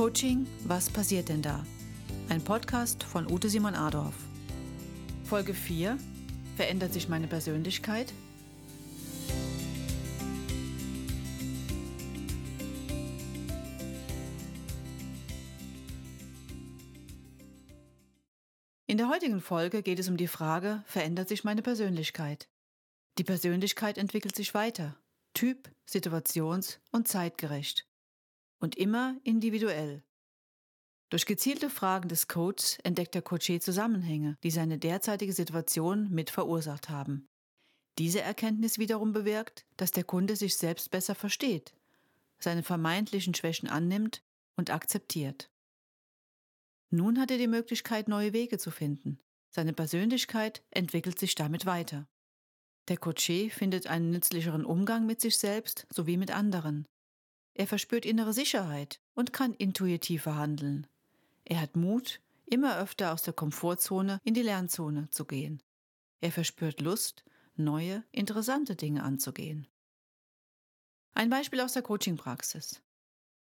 Coaching, was passiert denn da? Ein Podcast von Ute Simon Adorf. Folge 4. Verändert sich meine Persönlichkeit? In der heutigen Folge geht es um die Frage, verändert sich meine Persönlichkeit? Die Persönlichkeit entwickelt sich weiter, typ-, situations- und zeitgerecht und immer individuell. Durch gezielte Fragen des Coaches entdeckt der Coaché Zusammenhänge, die seine derzeitige Situation mit verursacht haben. Diese Erkenntnis wiederum bewirkt, dass der Kunde sich selbst besser versteht, seine vermeintlichen Schwächen annimmt und akzeptiert. Nun hat er die Möglichkeit, neue Wege zu finden. Seine Persönlichkeit entwickelt sich damit weiter. Der Coaché findet einen nützlicheren Umgang mit sich selbst sowie mit anderen er verspürt innere Sicherheit und kann intuitiver handeln. Er hat Mut, immer öfter aus der Komfortzone in die Lernzone zu gehen. Er verspürt Lust, neue, interessante Dinge anzugehen. Ein Beispiel aus der Coachingpraxis.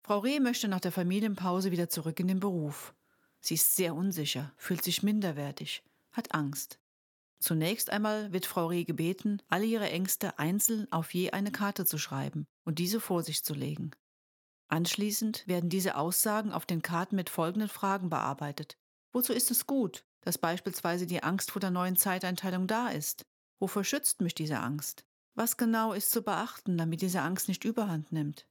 Frau Reh möchte nach der Familienpause wieder zurück in den Beruf. Sie ist sehr unsicher, fühlt sich minderwertig, hat Angst. Zunächst einmal wird Frau Reh gebeten, alle ihre Ängste einzeln auf je eine Karte zu schreiben und diese vor sich zu legen. Anschließend werden diese Aussagen auf den Karten mit folgenden Fragen bearbeitet. Wozu ist es gut, dass beispielsweise die Angst vor der neuen Zeiteinteilung da ist? Wovor schützt mich diese Angst? Was genau ist zu beachten, damit diese Angst nicht überhand nimmt?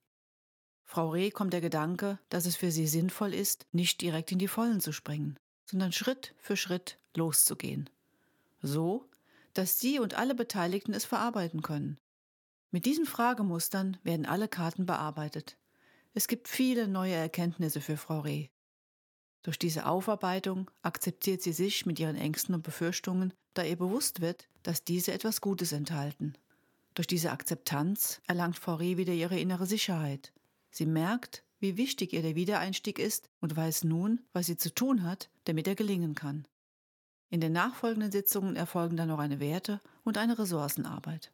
Frau Reh kommt der Gedanke, dass es für sie sinnvoll ist, nicht direkt in die Vollen zu springen, sondern Schritt für Schritt loszugehen. So, dass sie und alle Beteiligten es verarbeiten können. Mit diesen Fragemustern werden alle Karten bearbeitet. Es gibt viele neue Erkenntnisse für Frau Reh. Durch diese Aufarbeitung akzeptiert sie sich mit ihren Ängsten und Befürchtungen, da ihr bewusst wird, dass diese etwas Gutes enthalten. Durch diese Akzeptanz erlangt Frau Reh wieder ihre innere Sicherheit. Sie merkt, wie wichtig ihr der Wiedereinstieg ist und weiß nun, was sie zu tun hat, damit er gelingen kann. In den nachfolgenden Sitzungen erfolgen dann noch eine Werte- und eine Ressourcenarbeit.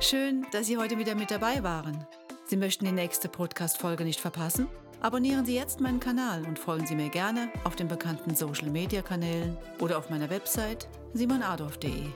Schön, dass Sie heute wieder mit dabei waren. Sie möchten die nächste Podcast-Folge nicht verpassen? Abonnieren Sie jetzt meinen Kanal und folgen Sie mir gerne auf den bekannten Social-Media-Kanälen oder auf meiner Website simonadolf.de.